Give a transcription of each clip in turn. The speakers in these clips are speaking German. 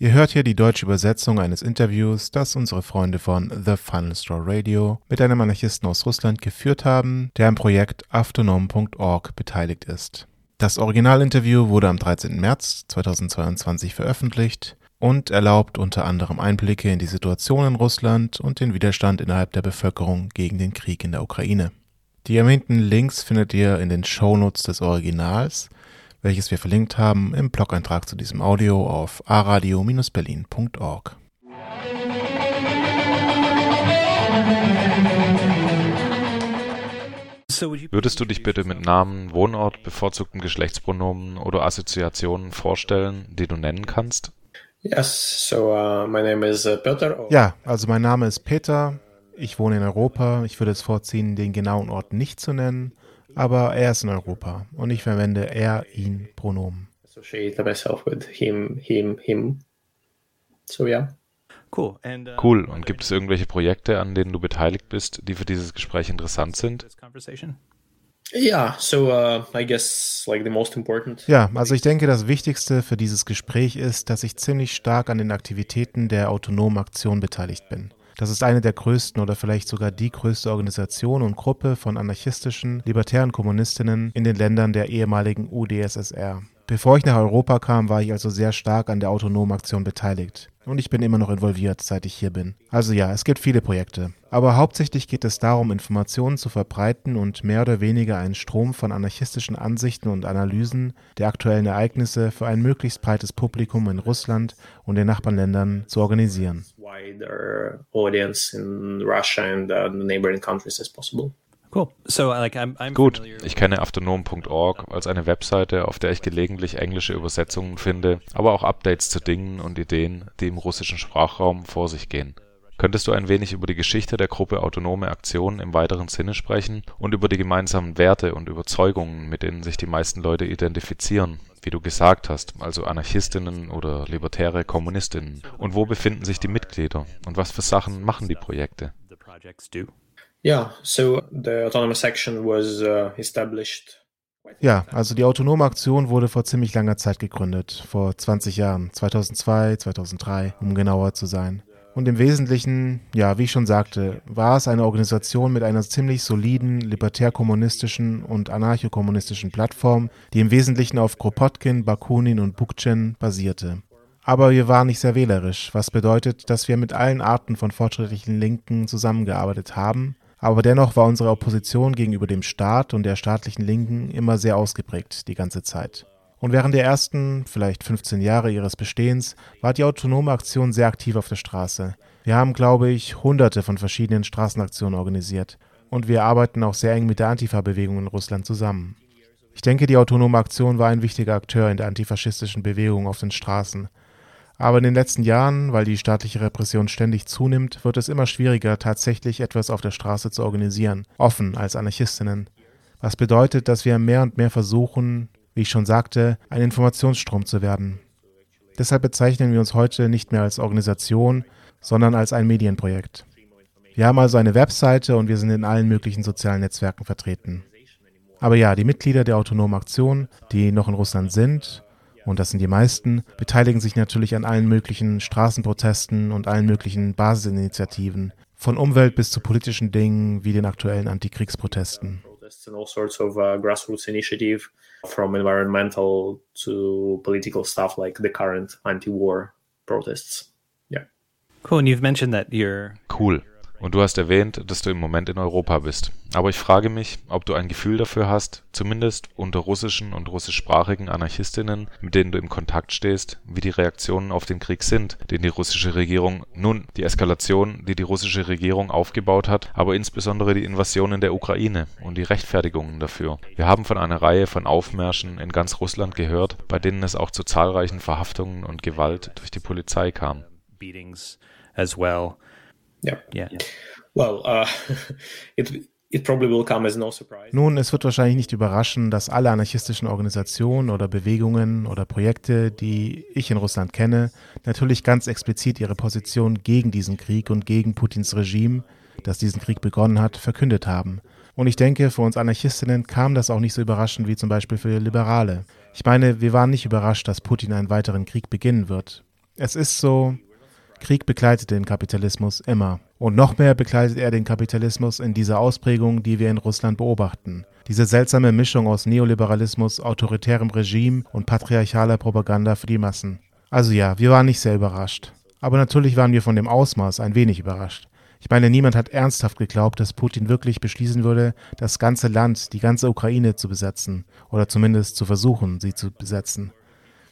Ihr hört hier die deutsche Übersetzung eines Interviews, das unsere Freunde von The Final Straw Radio mit einem Anarchisten aus Russland geführt haben, der am Projekt autonom.org beteiligt ist. Das Originalinterview wurde am 13. März 2022 veröffentlicht und erlaubt unter anderem Einblicke in die Situation in Russland und den Widerstand innerhalb der Bevölkerung gegen den Krieg in der Ukraine. Die erwähnten Links findet ihr in den Shownotes des Originals, welches wir verlinkt haben im Blog-Eintrag zu diesem Audio auf aradio-berlin.org. Würdest du dich bitte mit Namen, Wohnort, bevorzugten Geschlechtspronomen oder Assoziationen vorstellen, die du nennen kannst? Yes, so uh, my name is uh, Peter. Ja, also mein Name ist Peter. Ich wohne in Europa. Ich würde es vorziehen, den genauen Ort nicht zu nennen, aber er ist in Europa und ich verwende er, ihn Pronomen. Associate myself with him, him, him. So yeah. Cool. And, uh, Cool. Und gibt es irgendwelche Projekte, an denen du beteiligt bist, die für dieses Gespräch interessant sind? this conversation? Yeah, so uh, I guess like the most important. Ja, also ich denke, das Wichtigste für dieses Gespräch ist, dass ich ziemlich stark an den Aktivitäten der autonomen Aktion beteiligt bin. Das ist eine der größten oder vielleicht sogar die größte Organisation und Gruppe von anarchistischen, libertären Kommunistinnen in den Ländern der ehemaligen UdSSR. Bevor ich nach Europa kam, war ich also sehr stark an der autonomen Aktion beteiligt. Und ich bin immer noch involviert, seit ich hier bin. Also ja, es gibt viele Projekte. Aber hauptsächlich geht es darum, Informationen zu verbreiten und mehr oder weniger einen Strom von anarchistischen Ansichten und Analysen der aktuellen Ereignisse für ein möglichst breites Publikum in Russland und den Nachbarländern zu organisieren. Wider audience in Russia and the neighboring countries as possible. Cool. So, like, I'm, I'm Gut, ich kenne afternoon.org als eine Webseite, auf der ich gelegentlich englische Übersetzungen finde, aber auch Updates zu Dingen und Ideen, die im russischen Sprachraum vor sich gehen. Könntest du ein wenig über die Geschichte der Gruppe Autonome Aktion im weiteren Sinne sprechen und über die gemeinsamen Werte und Überzeugungen, mit denen sich die meisten Leute identifizieren, wie du gesagt hast, also Anarchistinnen oder libertäre Kommunistinnen? Und wo befinden sich die Mitglieder und was für Sachen machen die Projekte? Uh. Ja, also die autonome Aktion wurde vor ziemlich langer Zeit gegründet, vor 20 Jahren, 2002, 2003, um genauer zu sein. Und im Wesentlichen, ja, wie ich schon sagte, war es eine Organisation mit einer ziemlich soliden libertär-kommunistischen und anarcho-kommunistischen Plattform, die im Wesentlichen auf Kropotkin, Bakunin und Bukchen basierte. Aber wir waren nicht sehr wählerisch, was bedeutet, dass wir mit allen Arten von fortschrittlichen Linken zusammengearbeitet haben, aber dennoch war unsere Opposition gegenüber dem Staat und der staatlichen Linken immer sehr ausgeprägt die ganze Zeit. Und während der ersten, vielleicht 15 Jahre ihres Bestehens, war die autonome Aktion sehr aktiv auf der Straße. Wir haben, glaube ich, hunderte von verschiedenen Straßenaktionen organisiert. Und wir arbeiten auch sehr eng mit der Antifa-Bewegung in Russland zusammen. Ich denke, die autonome Aktion war ein wichtiger Akteur in der antifaschistischen Bewegung auf den Straßen. Aber in den letzten Jahren, weil die staatliche Repression ständig zunimmt, wird es immer schwieriger, tatsächlich etwas auf der Straße zu organisieren, offen als Anarchistinnen. Was bedeutet, dass wir mehr und mehr versuchen, wie ich schon sagte, ein Informationsstrom zu werden. Deshalb bezeichnen wir uns heute nicht mehr als Organisation, sondern als ein Medienprojekt. Wir haben also eine Webseite und wir sind in allen möglichen sozialen Netzwerken vertreten. Aber ja, die Mitglieder der autonomen Aktion, die noch in Russland sind, und das sind die meisten, beteiligen sich natürlich an allen möglichen Straßenprotesten und allen möglichen Basisinitiativen, von Umwelt bis zu politischen Dingen wie den aktuellen Antikriegsprotesten. Uh, grassroots initiative, from environmental to political stuff like the current anti-war protests. Yeah. Cool. And you've mentioned that you're Cool. Und du hast erwähnt, dass du im Moment in Europa bist. Aber ich frage mich, ob du ein Gefühl dafür hast, zumindest unter russischen und russischsprachigen Anarchistinnen, mit denen du im Kontakt stehst, wie die Reaktionen auf den Krieg sind, den die russische Regierung, nun die Eskalation, die die russische Regierung aufgebaut hat, aber insbesondere die Invasion in der Ukraine und die Rechtfertigungen dafür. Wir haben von einer Reihe von Aufmärschen in ganz Russland gehört, bei denen es auch zu zahlreichen Verhaftungen und Gewalt durch die Polizei kam. beatings as well. Yeah. Yeah. Well, uh, it, Nun, es wird wahrscheinlich nicht überraschen, dass alle anarchistischen Organisationen oder Bewegungen oder Projekte, die ich in Russland kenne, natürlich ganz explizit ihre Position gegen diesen Krieg und gegen Putins Regime, das diesen Krieg begonnen hat, verkündet haben. Und ich denke, für uns Anarchistinnen kam das auch nicht so überraschend wie zum Beispiel für Liberale. Ich meine, wir waren nicht überrascht, dass Putin einen weiteren Krieg beginnen wird. Es ist so, Krieg begleitet den Kapitalismus immer. Und noch mehr begleitet er den Kapitalismus in dieser Ausprägung, die wir in Russland beobachten. Diese seltsame Mischung aus Neoliberalismus, autoritärem Regime und patriarchaler Propaganda für die Massen. Also ja, wir waren nicht sehr überrascht. Aber natürlich waren wir von dem Ausmaß ein wenig überrascht. Ich meine, niemand hat ernsthaft geglaubt, dass Putin wirklich beschließen würde, das ganze Land, die ganze Ukraine zu besetzen oder zumindest zu versuchen, sie zu besetzen.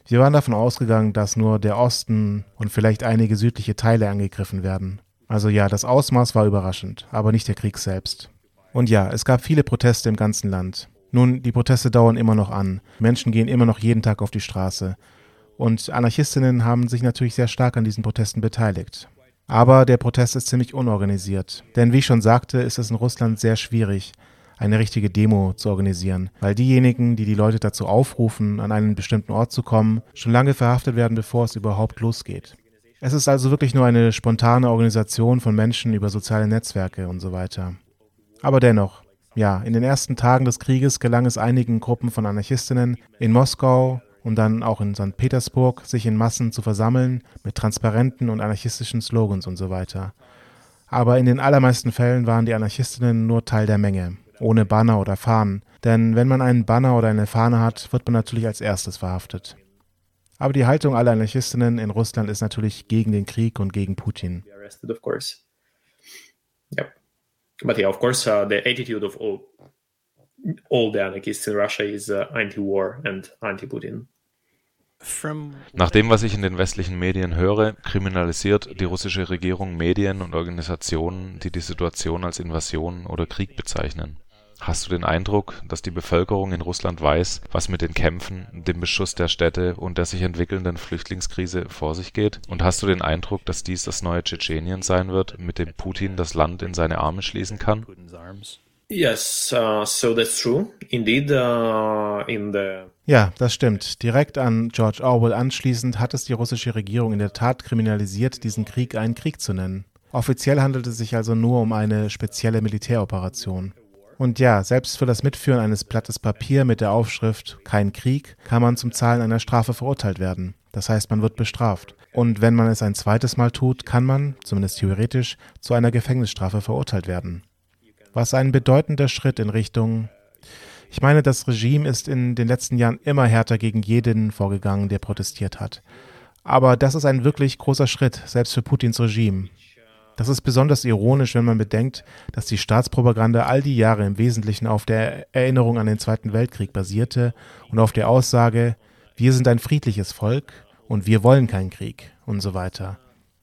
Wir waren davon ausgegangen, dass nur der Osten und vielleicht einige südliche Teile angegriffen werden. Also ja, das Ausmaß war überraschend, aber nicht der Krieg selbst. Und ja, es gab viele Proteste im ganzen Land. Nun, die Proteste dauern immer noch an. Menschen gehen immer noch jeden Tag auf die Straße. Und Anarchistinnen haben sich natürlich sehr stark an diesen Protesten beteiligt. Aber der Protest ist ziemlich unorganisiert. Denn wie ich schon sagte, ist es in Russland sehr schwierig, eine richtige Demo zu organisieren, weil diejenigen, die die Leute dazu aufrufen, an einen bestimmten Ort zu kommen, schon lange verhaftet werden, bevor es überhaupt losgeht. Es ist also wirklich nur eine spontane Organisation von Menschen über soziale Netzwerke und so weiter. Aber dennoch, ja, in den ersten Tagen des Krieges gelang es einigen Gruppen von Anarchistinnen in Moskau und dann auch in St. Petersburg, sich in Massen zu versammeln mit Transparenten und anarchistischen Slogans und so weiter. Aber in den allermeisten Fällen waren die Anarchistinnen nur Teil der Menge ohne Banner oder Fahnen. Denn wenn man einen Banner oder eine Fahne hat, wird man natürlich als erstes verhaftet. Aber die Haltung aller Anarchistinnen in Russland ist natürlich gegen den Krieg und gegen Putin. Of course. Yep. But yeah, of course, uh, the attitude of all, all the anarchists in Russia is uh, anti-war and anti-Putin. Nach dem, was ich in den westlichen Medien höre, kriminalisiert die russische Regierung Medien und Organisationen, die die Situation als Invasion oder Krieg bezeichnen. Hast du den Eindruck, dass die Bevölkerung in Russland weiß, was mit den Kämpfen, dem Beschuss der Städte und der sich entwickelnden Flüchtlingskrise vor sich geht? Und hast du den Eindruck, dass dies das neue Tschetschenien sein wird, mit dem Putin das Land in seine Arme schließen kann? Yes, uh, so that's true. Indeed, uh, in the ja, das stimmt. Direkt an George Orwell anschließend hat es die russische Regierung in der Tat kriminalisiert, diesen Krieg einen Krieg zu nennen. Offiziell handelt es sich also nur um eine spezielle Militäroperation. Und ja, selbst für das Mitführen eines Blattes Papier mit der Aufschrift Kein Krieg kann man zum Zahlen einer Strafe verurteilt werden. Das heißt, man wird bestraft. Und wenn man es ein zweites Mal tut, kann man, zumindest theoretisch, zu einer Gefängnisstrafe verurteilt werden. Was ein bedeutender Schritt in Richtung ich meine, das Regime ist in den letzten Jahren immer härter gegen jeden vorgegangen, der protestiert hat. Aber das ist ein wirklich großer Schritt, selbst für Putins Regime. Das ist besonders ironisch, wenn man bedenkt, dass die Staatspropaganda all die Jahre im Wesentlichen auf der Erinnerung an den Zweiten Weltkrieg basierte und auf der Aussage, wir sind ein friedliches Volk und wir wollen keinen Krieg und so weiter.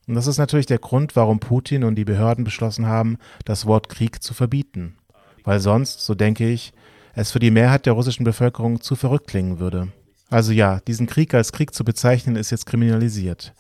Und das ist natürlich der Grund, warum Putin und die Behörden beschlossen haben, das Wort Krieg zu verbieten. Weil sonst, so denke ich, es für die Mehrheit der russischen Bevölkerung zu verrückt klingen würde. Also ja, diesen Krieg als Krieg zu bezeichnen, ist jetzt kriminalisiert.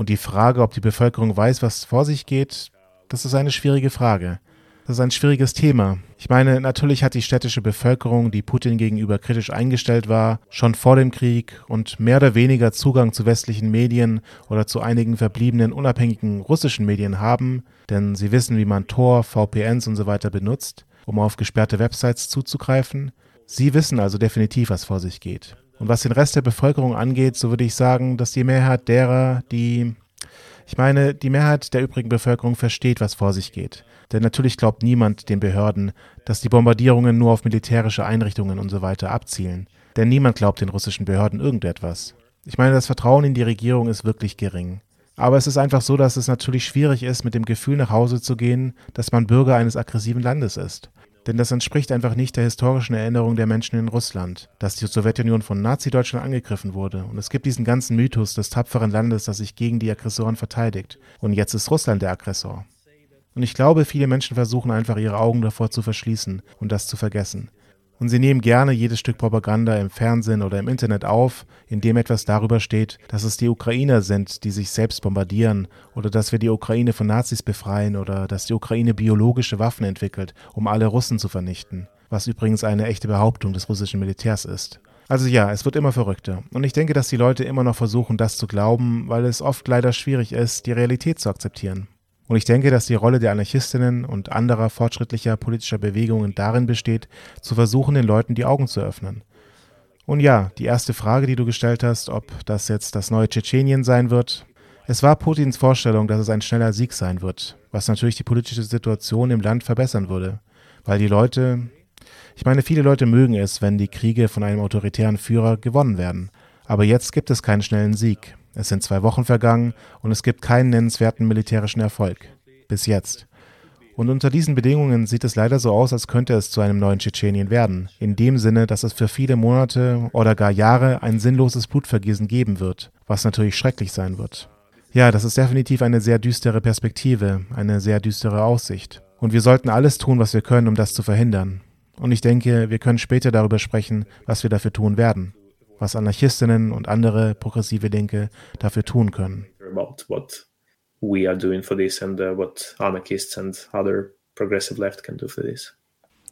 Und die Frage, ob die Bevölkerung weiß, was vor sich geht, das ist eine schwierige Frage. Das ist ein schwieriges Thema. Ich meine, natürlich hat die städtische Bevölkerung, die Putin gegenüber kritisch eingestellt war, schon vor dem Krieg und mehr oder weniger Zugang zu westlichen Medien oder zu einigen verbliebenen unabhängigen russischen Medien haben, denn sie wissen, wie man Tor, VPNs und so weiter benutzt um auf gesperrte Websites zuzugreifen. Sie wissen also definitiv, was vor sich geht. Und was den Rest der Bevölkerung angeht, so würde ich sagen, dass die Mehrheit derer, die ich meine, die Mehrheit der übrigen Bevölkerung versteht, was vor sich geht. Denn natürlich glaubt niemand den Behörden, dass die Bombardierungen nur auf militärische Einrichtungen und so weiter abzielen. Denn niemand glaubt den russischen Behörden irgendetwas. Ich meine, das Vertrauen in die Regierung ist wirklich gering. Aber es ist einfach so, dass es natürlich schwierig ist, mit dem Gefühl nach Hause zu gehen, dass man Bürger eines aggressiven Landes ist. Denn das entspricht einfach nicht der historischen Erinnerung der Menschen in Russland, dass die Sowjetunion von Nazi-Deutschland angegriffen wurde. Und es gibt diesen ganzen Mythos des tapferen Landes, das sich gegen die Aggressoren verteidigt. Und jetzt ist Russland der Aggressor. Und ich glaube, viele Menschen versuchen einfach ihre Augen davor zu verschließen und das zu vergessen. Und sie nehmen gerne jedes Stück Propaganda im Fernsehen oder im Internet auf, in dem etwas darüber steht, dass es die Ukrainer sind, die sich selbst bombardieren, oder dass wir die Ukraine von Nazis befreien, oder dass die Ukraine biologische Waffen entwickelt, um alle Russen zu vernichten, was übrigens eine echte Behauptung des russischen Militärs ist. Also ja, es wird immer verrückter. Und ich denke, dass die Leute immer noch versuchen, das zu glauben, weil es oft leider schwierig ist, die Realität zu akzeptieren. Und ich denke, dass die Rolle der Anarchistinnen und anderer fortschrittlicher politischer Bewegungen darin besteht, zu versuchen, den Leuten die Augen zu öffnen. Und ja, die erste Frage, die du gestellt hast, ob das jetzt das neue Tschetschenien sein wird, es war Putins Vorstellung, dass es ein schneller Sieg sein wird, was natürlich die politische Situation im Land verbessern würde, weil die Leute, ich meine, viele Leute mögen es, wenn die Kriege von einem autoritären Führer gewonnen werden, aber jetzt gibt es keinen schnellen Sieg. Es sind zwei Wochen vergangen und es gibt keinen nennenswerten militärischen Erfolg. Bis jetzt. Und unter diesen Bedingungen sieht es leider so aus, als könnte es zu einem neuen Tschetschenien werden. In dem Sinne, dass es für viele Monate oder gar Jahre ein sinnloses Blutvergießen geben wird, was natürlich schrecklich sein wird. Ja, das ist definitiv eine sehr düstere Perspektive, eine sehr düstere Aussicht. Und wir sollten alles tun, was wir können, um das zu verhindern. Und ich denke, wir können später darüber sprechen, was wir dafür tun werden was Anarchistinnen und andere progressive Linke dafür tun können. About what we are doing for this and uh, what anarchists and other progressive left can do for this.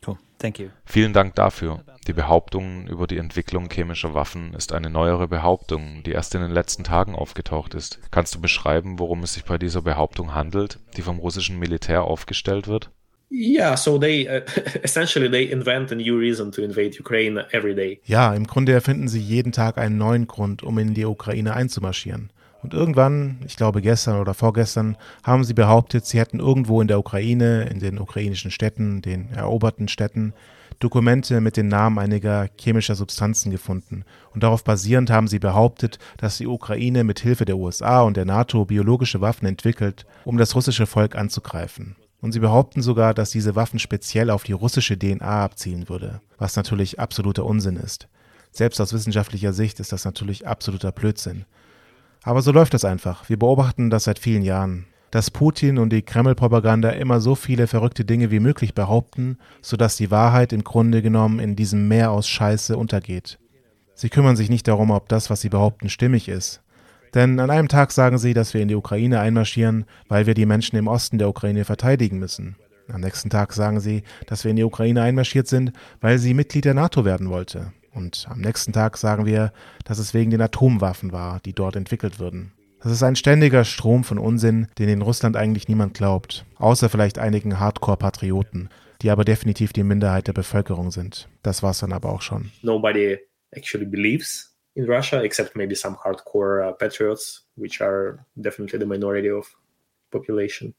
Cool. Thank you. Vielen Dank dafür. Die Behauptung über die Entwicklung chemischer Waffen ist eine neuere Behauptung, die erst in den letzten Tagen aufgetaucht ist. Kannst du beschreiben, worum es sich bei dieser Behauptung handelt, die vom russischen Militär aufgestellt wird? Yeah, so they uh, essentially they invent a new reason to invade Ukraine every day. Ja, im Grunde erfinden sie jeden Tag einen neuen Grund, um in die Ukraine einzumarschieren. Und irgendwann, ich glaube gestern oder vorgestern, haben sie behauptet, sie hätten irgendwo in der Ukraine, in den ukrainischen Städten, den eroberten Städten, Dokumente mit den Namen einiger chemischer Substanzen gefunden. Und darauf basierend haben sie behauptet, dass die Ukraine mit Hilfe der USA und der NATO biologische Waffen entwickelt, um das russische Volk anzugreifen. Und sie behaupten sogar, dass diese Waffen speziell auf die russische DNA abzielen würde, was natürlich absoluter Unsinn ist. Selbst aus wissenschaftlicher Sicht ist das natürlich absoluter Blödsinn. Aber so läuft das einfach. Wir beobachten das seit vielen Jahren. Dass Putin und die Kreml-Propaganda immer so viele verrückte Dinge wie möglich behaupten, sodass die Wahrheit im Grunde genommen in diesem Meer aus Scheiße untergeht. Sie kümmern sich nicht darum, ob das, was sie behaupten, stimmig ist. Denn an einem Tag sagen sie, dass wir in die Ukraine einmarschieren, weil wir die Menschen im Osten der Ukraine verteidigen müssen. Am nächsten Tag sagen sie, dass wir in die Ukraine einmarschiert sind, weil sie Mitglied der NATO werden wollte. Und am nächsten Tag sagen wir, dass es wegen den Atomwaffen war, die dort entwickelt würden. Das ist ein ständiger Strom von Unsinn, den in Russland eigentlich niemand glaubt, außer vielleicht einigen Hardcore-Patrioten, die aber definitiv die Minderheit der Bevölkerung sind. Das war's dann aber auch schon. Nobody actually believes in Russia, except maybe some hardcore uh, patriots, which are definitely the minority of population.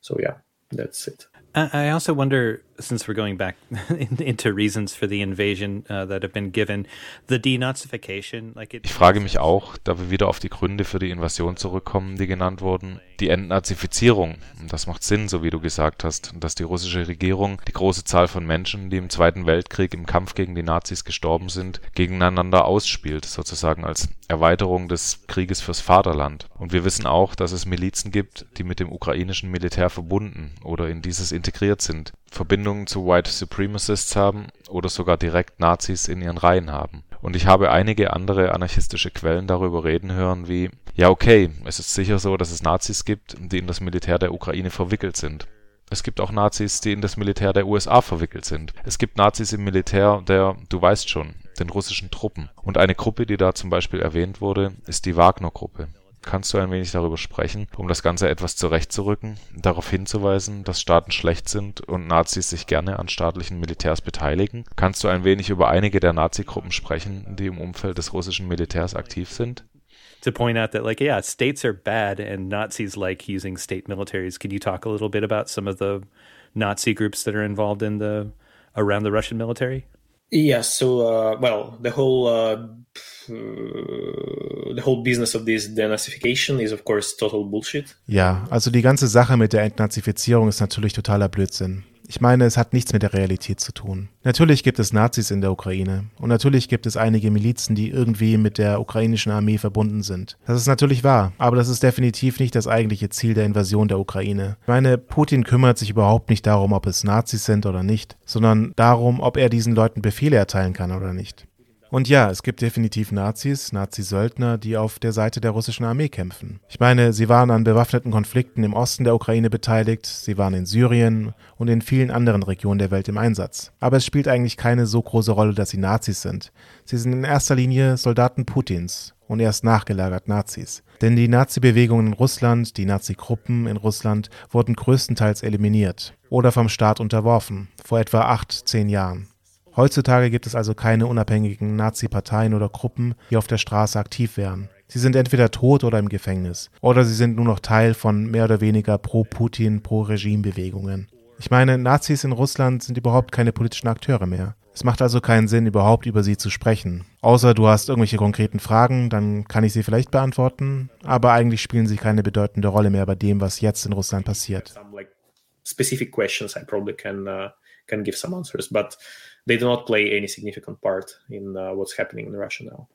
So yeah, that's it. I also wonder, since we're going back into reasons for the invasion uh, that have been given, the denazification, like it. Ich frage mich auch, da wir wieder auf die Gründe für die Invasion zurückkommen, die genannt wurden, die Entnazifizierung. Das macht Sinn, so wie du gesagt hast, dass die russische Regierung die große Zahl von Menschen, die im Zweiten Weltkrieg im Kampf gegen die Nazis gestorben sind, gegeneinander ausspielt, sozusagen als Erweiterung des Krieges fürs Vaterland. Und wir wissen auch, dass es Milizen gibt, die mit dem ukrainischen Militär verbunden oder in dieses integriert sind, Verbindungen zu White Supremacists haben oder sogar direkt Nazis in ihren Reihen haben. Und ich habe einige andere anarchistische Quellen darüber reden hören wie, ja okay, es ist sicher so, dass es Nazis gibt, die in das Militär der Ukraine verwickelt sind. Es gibt auch Nazis, die in das Militär der USA verwickelt sind. Es gibt Nazis im Militär der, du weißt schon, den russischen Truppen. Und eine Gruppe, die da zum Beispiel erwähnt wurde, ist die Wagner-Gruppe. Kannst du ein wenig darüber sprechen, um das Ganze etwas zurechtzurücken, darauf hinzuweisen, dass Staaten schlecht sind und Nazis sich gerne an staatlichen Militärs beteiligen? Kannst du ein wenig über einige der Nazi-Gruppen sprechen, die im Umfeld des russischen Militärs aktiv sind? to point out that like yeah states are bad and nazis like using state militaries can you talk a little bit about some of the nazi groups that are involved in the around the russian military Yes, so uh, well, the whole uh, the whole business of this denazification is of course total bullshit. Ja, also die ganze Sache mit der Entnazifizierung ist natürlich totaler Blödsinn. Ich meine, es hat nichts mit der Realität zu tun. Natürlich gibt es Nazis in der Ukraine und natürlich gibt es einige Milizen, die irgendwie mit der ukrainischen Armee verbunden sind. Das ist natürlich wahr, aber das ist definitiv nicht das eigentliche Ziel der Invasion der Ukraine. Ich meine, Putin kümmert sich überhaupt nicht darum, ob es Nazis sind oder nicht, sondern darum, ob er diesen Leuten Befehle erteilen kann oder nicht. Und ja, es gibt definitiv Nazis, Nazi-Söldner, die auf der Seite der russischen Armee kämpfen. Ich meine, sie waren an bewaffneten Konflikten im Osten der Ukraine beteiligt, sie waren in Syrien und in vielen anderen Regionen der Welt im Einsatz. Aber es spielt eigentlich keine so große Rolle, dass sie Nazis sind. Sie sind in erster Linie Soldaten Putins und erst nachgelagert Nazis. Denn die Nazi-Bewegungen in Russland, die Nazi-Gruppen in Russland wurden größtenteils eliminiert oder vom Staat unterworfen, vor etwa acht, zehn Jahren. Heutzutage gibt es also keine unabhängigen Nazi-Parteien oder Gruppen, die auf der Straße aktiv wären. Sie sind entweder tot oder im Gefängnis. Oder sie sind nur noch Teil von mehr oder weniger pro-Putin, pro-Regime-Bewegungen. Ich meine, Nazis in Russland sind überhaupt keine politischen Akteure mehr. Es macht also keinen Sinn, überhaupt über sie zu sprechen. Außer du hast irgendwelche konkreten Fragen, dann kann ich sie vielleicht beantworten, aber eigentlich spielen sie keine bedeutende Rolle mehr bei dem, was jetzt in Russland passiert. Specific questions I probably can, uh, can give some answers, but they do not play any significant part in uh, what's happening in Russia now.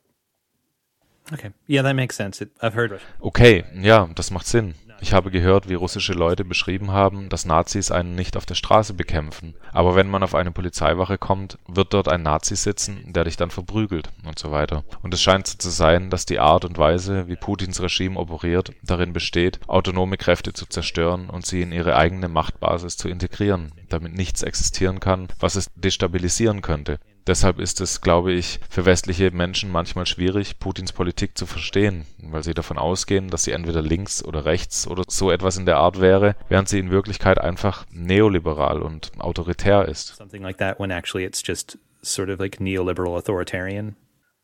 Okay, yeah, that makes sense. It, I've heard. Okay, ja, das macht Sinn. Ich habe gehört, wie russische Leute beschrieben haben, dass Nazis einen nicht auf der Straße bekämpfen. Aber wenn man auf eine Polizeiwache kommt, wird dort ein Nazi sitzen, der dich dann verprügelt und so weiter. Und es scheint so zu sein, dass die Art und Weise, wie Putins Regime operiert, darin besteht, autonome Kräfte zu zerstören und sie in ihre eigene Machtbasis zu integrieren, damit nichts existieren kann, was es destabilisieren könnte. Deshalb ist es, glaube ich, für westliche Menschen manchmal schwierig, Putins Politik zu verstehen, weil sie davon ausgehen, dass sie entweder links oder rechts oder so etwas in der Art wäre, während sie in Wirklichkeit einfach neoliberal und autoritär ist. Something like that when actually it's just sort of like neoliberal authoritarian.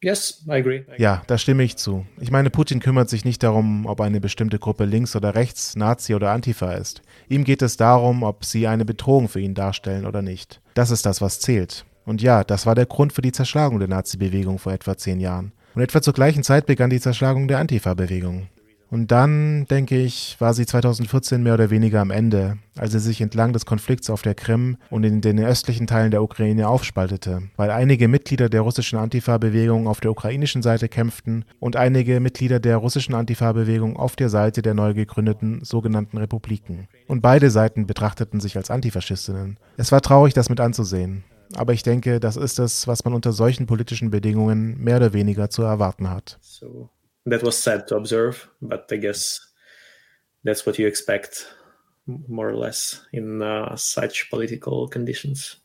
Yes, I agree. Ja, da stimme ich zu. Ich meine, Putin kümmert sich nicht darum, ob eine bestimmte Gruppe links oder rechts, Nazi oder Antifa ist. Ihm geht es darum, ob sie eine Bedrohung für ihn darstellen oder nicht. Das ist das, was zählt. Und ja, das war der Grund für die Zerschlagung der Nazi-Bewegung vor etwa zehn Jahren. Und etwa zur gleichen Zeit begann die Zerschlagung der Antifa-Bewegung. Und dann, denke ich, war sie 2014 mehr oder weniger am Ende, als sie sich entlang des Konflikts auf der Krim und in den östlichen Teilen der Ukraine aufspaltete, weil einige Mitglieder der russischen Antifa-Bewegung auf der ukrainischen Seite kämpften und einige Mitglieder der russischen Antifa-Bewegung auf der Seite der neu gegründeten sogenannten Republiken. Und beide Seiten betrachteten sich als Antifaschistinnen. Es war traurig, das mit anzusehen. Aber ich denke, das ist es, was man unter solchen politischen Bedingungen mehr oder weniger zu erwarten hat. So that was sad to observe, but I guess that's what you expect more or less in uh, such political conditions.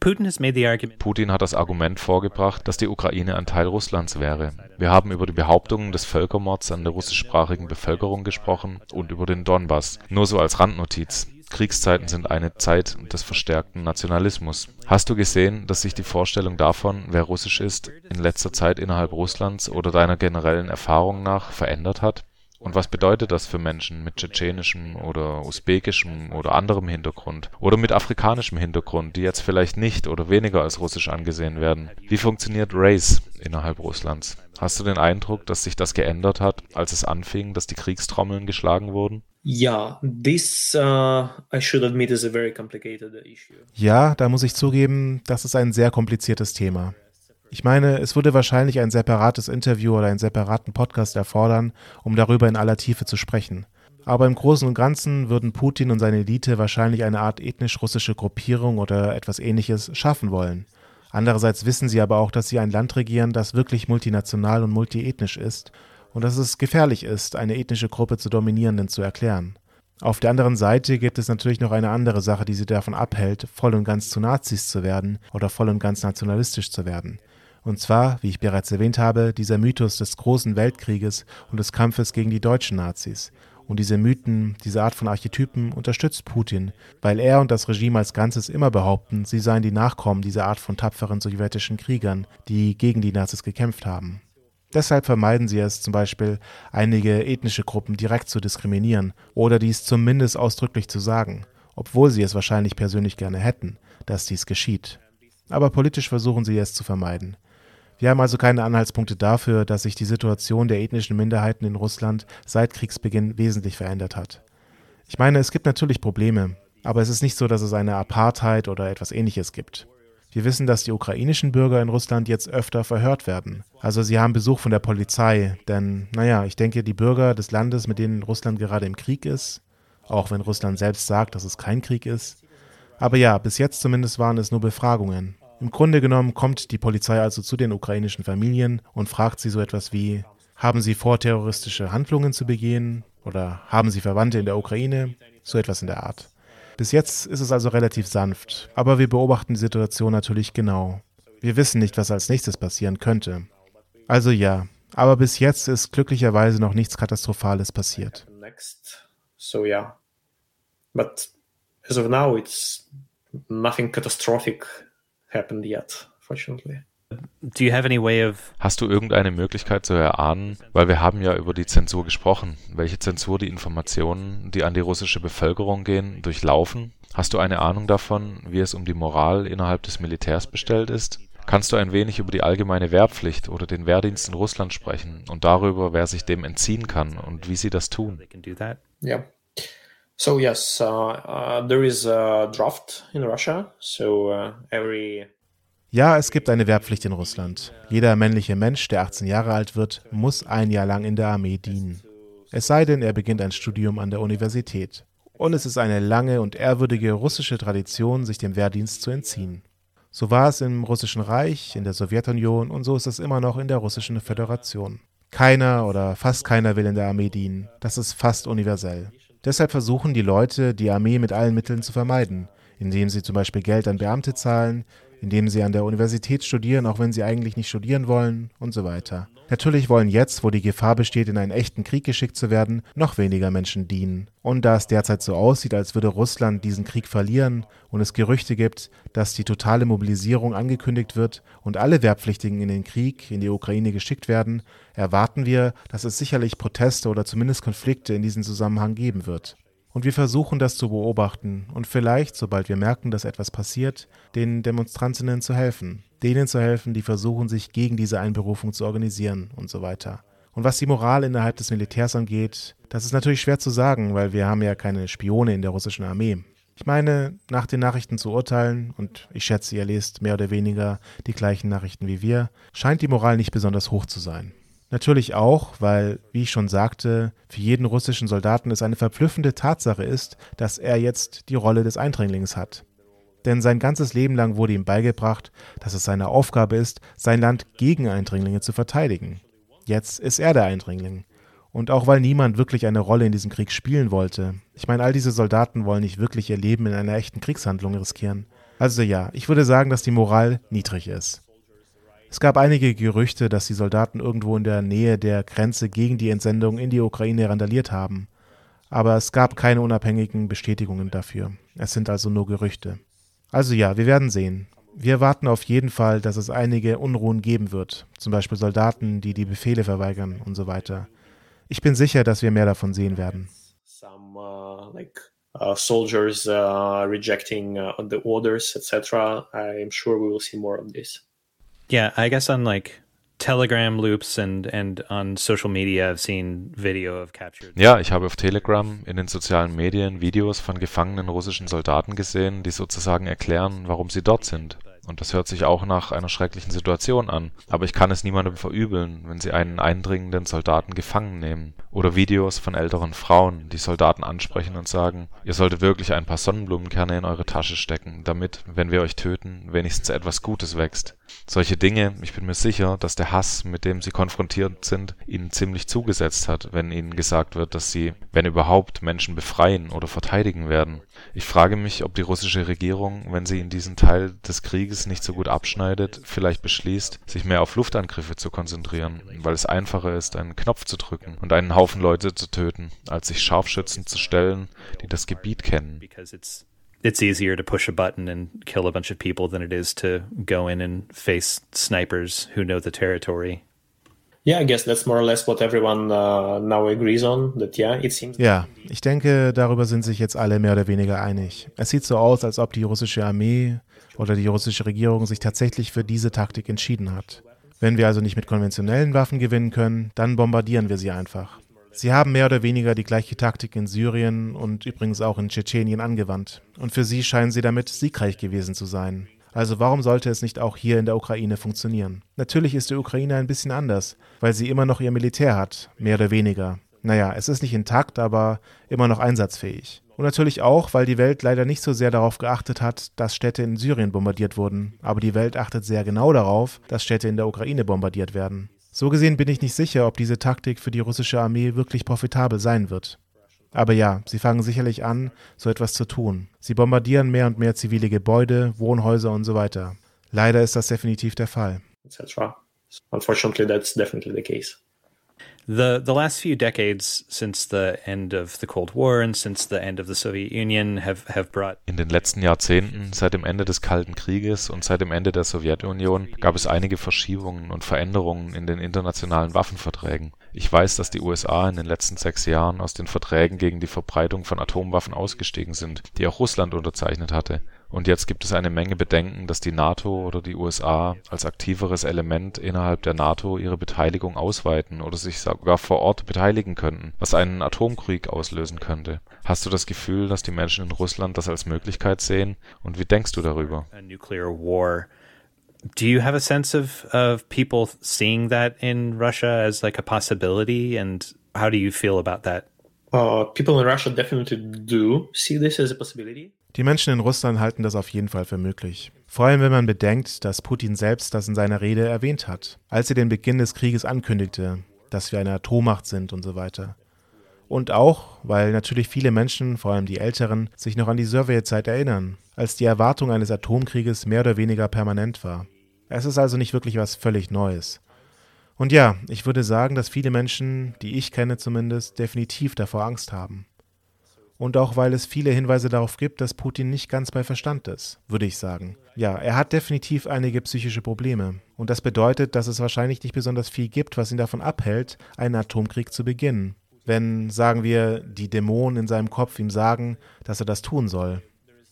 Putin hat das Argument vorgebracht, dass die Ukraine ein Teil Russlands wäre. Wir haben über die Behauptungen des Völkermords an der russischsprachigen Bevölkerung gesprochen und über den Donbass. Nur so als Randnotiz. Kriegszeiten sind eine Zeit des verstärkten Nationalismus. Hast du gesehen, dass sich die Vorstellung davon, wer russisch ist, in letzter Zeit innerhalb Russlands oder deiner generellen Erfahrung nach verändert hat? Und was bedeutet das für Menschen mit tschetschenischem oder usbekischem oder anderem Hintergrund oder mit afrikanischem Hintergrund, die jetzt vielleicht nicht oder weniger als russisch angesehen werden? Wie funktioniert Race innerhalb Russlands? Hast du den Eindruck, dass sich das geändert hat, als es anfing, dass die Kriegstrommeln geschlagen wurden? Uh. Ja, da muss ich zugeben, das ist ein sehr kompliziertes Thema. Ich meine, es würde wahrscheinlich ein separates Interview oder einen separaten Podcast erfordern, um darüber in aller Tiefe zu sprechen. Aber im Großen und Ganzen würden Putin und seine Elite wahrscheinlich eine Art ethnisch-russische Gruppierung oder etwas ähnliches schaffen wollen. Andererseits wissen sie aber auch, dass sie ein Land regieren, das wirklich multinational und multiethnisch ist und dass es gefährlich ist, eine ethnische Gruppe zu dominierenden zu erklären. Auf der anderen Seite gibt es natürlich noch eine andere Sache, die sie davon abhält, voll und ganz zu Nazis zu werden oder voll und ganz nationalistisch zu werden. Und zwar, wie ich bereits erwähnt habe, dieser Mythos des großen Weltkrieges und des Kampfes gegen die deutschen Nazis. Und diese Mythen, diese Art von Archetypen unterstützt Putin, weil er und das Regime als Ganzes immer behaupten, sie seien die Nachkommen dieser Art von tapferen sowjetischen Kriegern, die gegen die Nazis gekämpft haben. Deshalb vermeiden sie es zum Beispiel, einige ethnische Gruppen direkt zu diskriminieren oder dies zumindest ausdrücklich zu sagen, obwohl sie es wahrscheinlich persönlich gerne hätten, dass dies geschieht. Aber politisch versuchen sie es zu vermeiden. Wir haben also keine Anhaltspunkte dafür, dass sich die Situation der ethnischen Minderheiten in Russland seit Kriegsbeginn wesentlich verändert hat. Ich meine, es gibt natürlich Probleme. Aber es ist nicht so, dass es eine Apartheid oder etwas ähnliches gibt. Wir wissen, dass die ukrainischen Bürger in Russland jetzt öfter verhört werden. Also sie haben Besuch von der Polizei, denn, naja, ich denke, die Bürger des Landes, mit denen Russland gerade im Krieg ist, auch wenn Russland selbst sagt, dass es kein Krieg ist. Aber ja, bis jetzt zumindest waren es nur Befragungen. Im Grunde genommen kommt die Polizei also zu den ukrainischen Familien und fragt sie so etwas wie, haben sie vor, terroristische Handlungen zu begehen? Oder haben sie Verwandte in der Ukraine? So etwas in der Art. Bis jetzt ist es also relativ sanft, aber wir beobachten die Situation natürlich genau. Wir wissen nicht, was als nächstes passieren könnte. Also ja, aber bis jetzt ist glücklicherweise noch nichts Katastrophales passiert. So yeah, but as of now, it's nothing catastrophic happened yet, fortunately. Do you have any way of Hast du irgendeine Möglichkeit zu erahnen, weil wir haben ja über die Zensur gesprochen, welche Zensur die Informationen, die an die russische Bevölkerung gehen, durchlaufen? Hast du eine Ahnung davon, wie es um die Moral innerhalb des Militärs bestellt ist? Kannst du ein wenig über die allgemeine Wehrpflicht oder den Wehrdienst in Russland sprechen und darüber, wer sich dem entziehen kann und wie sie das tun? Yeah. So yes, uh, uh, there is a draft in Russia. So uh, every ja, es gibt eine Wehrpflicht in Russland. Jeder männliche Mensch, der 18 Jahre alt wird, muss ein Jahr lang in der Armee dienen. Es sei denn, er beginnt ein Studium an der Universität. Und es ist eine lange und ehrwürdige russische Tradition, sich dem Wehrdienst zu entziehen. So war es im Russischen Reich, in der Sowjetunion und so ist es immer noch in der Russischen Föderation. Keiner oder fast keiner will in der Armee dienen. Das ist fast universell. Deshalb versuchen die Leute, die Armee mit allen Mitteln zu vermeiden, indem sie zum Beispiel Geld an Beamte zahlen, indem sie an der Universität studieren, auch wenn sie eigentlich nicht studieren wollen und so weiter. Natürlich wollen jetzt, wo die Gefahr besteht, in einen echten Krieg geschickt zu werden, noch weniger Menschen dienen. Und da es derzeit so aussieht, als würde Russland diesen Krieg verlieren und es Gerüchte gibt, dass die totale Mobilisierung angekündigt wird und alle Wehrpflichtigen in den Krieg in die Ukraine geschickt werden, erwarten wir, dass es sicherlich Proteste oder zumindest Konflikte in diesem Zusammenhang geben wird. Und wir versuchen das zu beobachten und vielleicht, sobald wir merken, dass etwas passiert, den Demonstrantinnen zu helfen, denen zu helfen, die versuchen, sich gegen diese Einberufung zu organisieren und so weiter. Und was die Moral innerhalb des Militärs angeht, das ist natürlich schwer zu sagen, weil wir haben ja keine Spione in der russischen Armee. Ich meine, nach den Nachrichten zu urteilen, und ich schätze, ihr lest mehr oder weniger die gleichen Nachrichten wie wir, scheint die Moral nicht besonders hoch zu sein. Natürlich auch, weil, wie ich schon sagte, für jeden russischen Soldaten es eine verblüffende Tatsache ist, dass er jetzt die Rolle des Eindringlings hat. Denn sein ganzes Leben lang wurde ihm beigebracht, dass es seine Aufgabe ist, sein Land gegen Eindringlinge zu verteidigen. Jetzt ist er der Eindringling. Und auch weil niemand wirklich eine Rolle in diesem Krieg spielen wollte. Ich meine, all diese Soldaten wollen nicht wirklich ihr Leben in einer echten Kriegshandlung riskieren. Also ja, ich würde sagen, dass die Moral niedrig ist. Es gab einige Gerüchte, dass die Soldaten irgendwo in der Nähe der Grenze gegen die Entsendung in die Ukraine randaliert haben. Aber es gab keine unabhängigen Bestätigungen dafür. Es sind also nur Gerüchte. Also ja, wir werden sehen. Wir erwarten auf jeden Fall, dass es einige Unruhen geben wird, zum Beispiel Soldaten, die die Befehle verweigern und so weiter. Ich bin sicher, dass wir mehr davon sehen werden. Some, uh, like, uh, soldiers uh, rejecting uh, the orders, etc. I'm sure we will see more of this. Yeah, I guess on like Telegram loops and and on social media I've seen video of captured. Ja, ich habe auf Telegram in den sozialen Medien Videos von gefangenen russischen Soldaten gesehen, die sozusagen erklären, warum sie dort sind. Und das hört sich auch nach einer schrecklichen Situation an. Aber ich kann es niemandem verübeln, wenn sie einen eindringenden Soldaten gefangen nehmen. Oder Videos von älteren Frauen, die Soldaten ansprechen und sagen, ihr solltet wirklich ein paar Sonnenblumenkerne in eure Tasche stecken, damit, wenn wir euch töten, wenigstens etwas Gutes wächst. Solche Dinge, ich bin mir sicher, dass der Hass, mit dem sie konfrontiert sind, ihnen ziemlich zugesetzt hat, wenn ihnen gesagt wird, dass sie, wenn überhaupt, Menschen befreien oder verteidigen werden. Ich frage mich, ob die russische Regierung, wenn sie in diesem Teil des Krieges nicht so gut abschneidet, vielleicht beschließt, sich mehr auf Luftangriffe zu konzentrieren, weil es einfacher ist, einen Knopf zu drücken und einen Haufen Leute zu töten, als sich Scharfschützen zu stellen, die das Gebiet kennen it's easier to push a button and kill a bunch of people than it is to go in and face snipers who know the territory. Yeah, I guess that's more or less what everyone uh, now agrees on. That yeah, it seems. Ja, ich denke, darüber sind sich jetzt alle mehr oder weniger einig. Es sieht so aus, als ob die russische Armee oder die russische Regierung sich tatsächlich für diese Taktik entschieden hat. Wenn wir also nicht mit konventionellen Waffen gewinnen können, dann bombardieren wir sie einfach. Sie haben mehr oder weniger die gleiche Taktik in Syrien und übrigens auch in Tschetschenien angewandt. Und für sie scheinen sie damit siegreich gewesen zu sein. Also warum sollte es nicht auch hier in der Ukraine funktionieren? Natürlich ist die Ukraine ein bisschen anders, weil sie immer noch ihr Militär hat, mehr oder weniger. Naja, es ist nicht intakt, aber immer noch einsatzfähig. Und natürlich auch, weil die Welt leider nicht so sehr darauf geachtet hat, dass Städte in Syrien bombardiert wurden. Aber die Welt achtet sehr genau darauf, dass Städte in der Ukraine bombardiert werden. So gesehen bin ich nicht sicher, ob diese Taktik für die russische Armee wirklich profitabel sein wird. Aber ja, sie fangen sicherlich an, so etwas zu tun. Sie bombardieren mehr und mehr zivile Gebäude, Wohnhäuser und so weiter. Leider ist das definitiv der Fall. Unfortunately, that's definitely the case. The the last few decades since the end of the Cold War and since the end of the Soviet Union have have brought In den letzten Jahrzehnten, seit dem Ende des Kalten Krieges und seit dem Ende der Sowjetunion, gab es einige Verschiebungen und Veränderungen in den internationalen Waffenverträgen. Ich weiß, dass die USA in den letzten sechs Jahren aus den Verträgen gegen die Verbreitung von Atomwaffen ausgestiegen sind, die auch Russland unterzeichnet hatte. Und jetzt gibt es eine Menge Bedenken, dass die NATO oder die USA als aktiveres Element innerhalb der NATO ihre Beteiligung ausweiten oder sich sogar vor Ort beteiligen könnten, was einen Atomkrieg auslösen könnte. Hast du das Gefühl, dass die Menschen in Russland das als Möglichkeit sehen? Und wie denkst du darüber? A nuclear war. Do you have a sense of, of people seeing that in Russia as like a possibility? And how do you feel about that? Uh, people in Russia definitely do see this as a possibility. Die Menschen in Russland halten das auf jeden Fall für möglich. Vor allem, wenn man bedenkt, dass Putin selbst das in seiner Rede erwähnt hat, als er den Beginn des Krieges ankündigte, dass wir eine Atommacht sind und so weiter. Und auch, weil natürlich viele Menschen, vor allem die Älteren, sich noch an die Sowjetzeit erinnern, als die Erwartung eines Atomkrieges mehr oder weniger permanent war. Es ist also nicht wirklich was völlig Neues. Und ja, ich würde sagen, dass viele Menschen, die ich kenne zumindest, definitiv davor Angst haben. Und auch weil es viele Hinweise darauf gibt, dass Putin nicht ganz bei Verstand ist, würde ich sagen. Ja, er hat definitiv einige psychische Probleme. Und das bedeutet, dass es wahrscheinlich nicht besonders viel gibt, was ihn davon abhält, einen Atomkrieg zu beginnen. Wenn, sagen wir, die Dämonen in seinem Kopf ihm sagen, dass er das tun soll.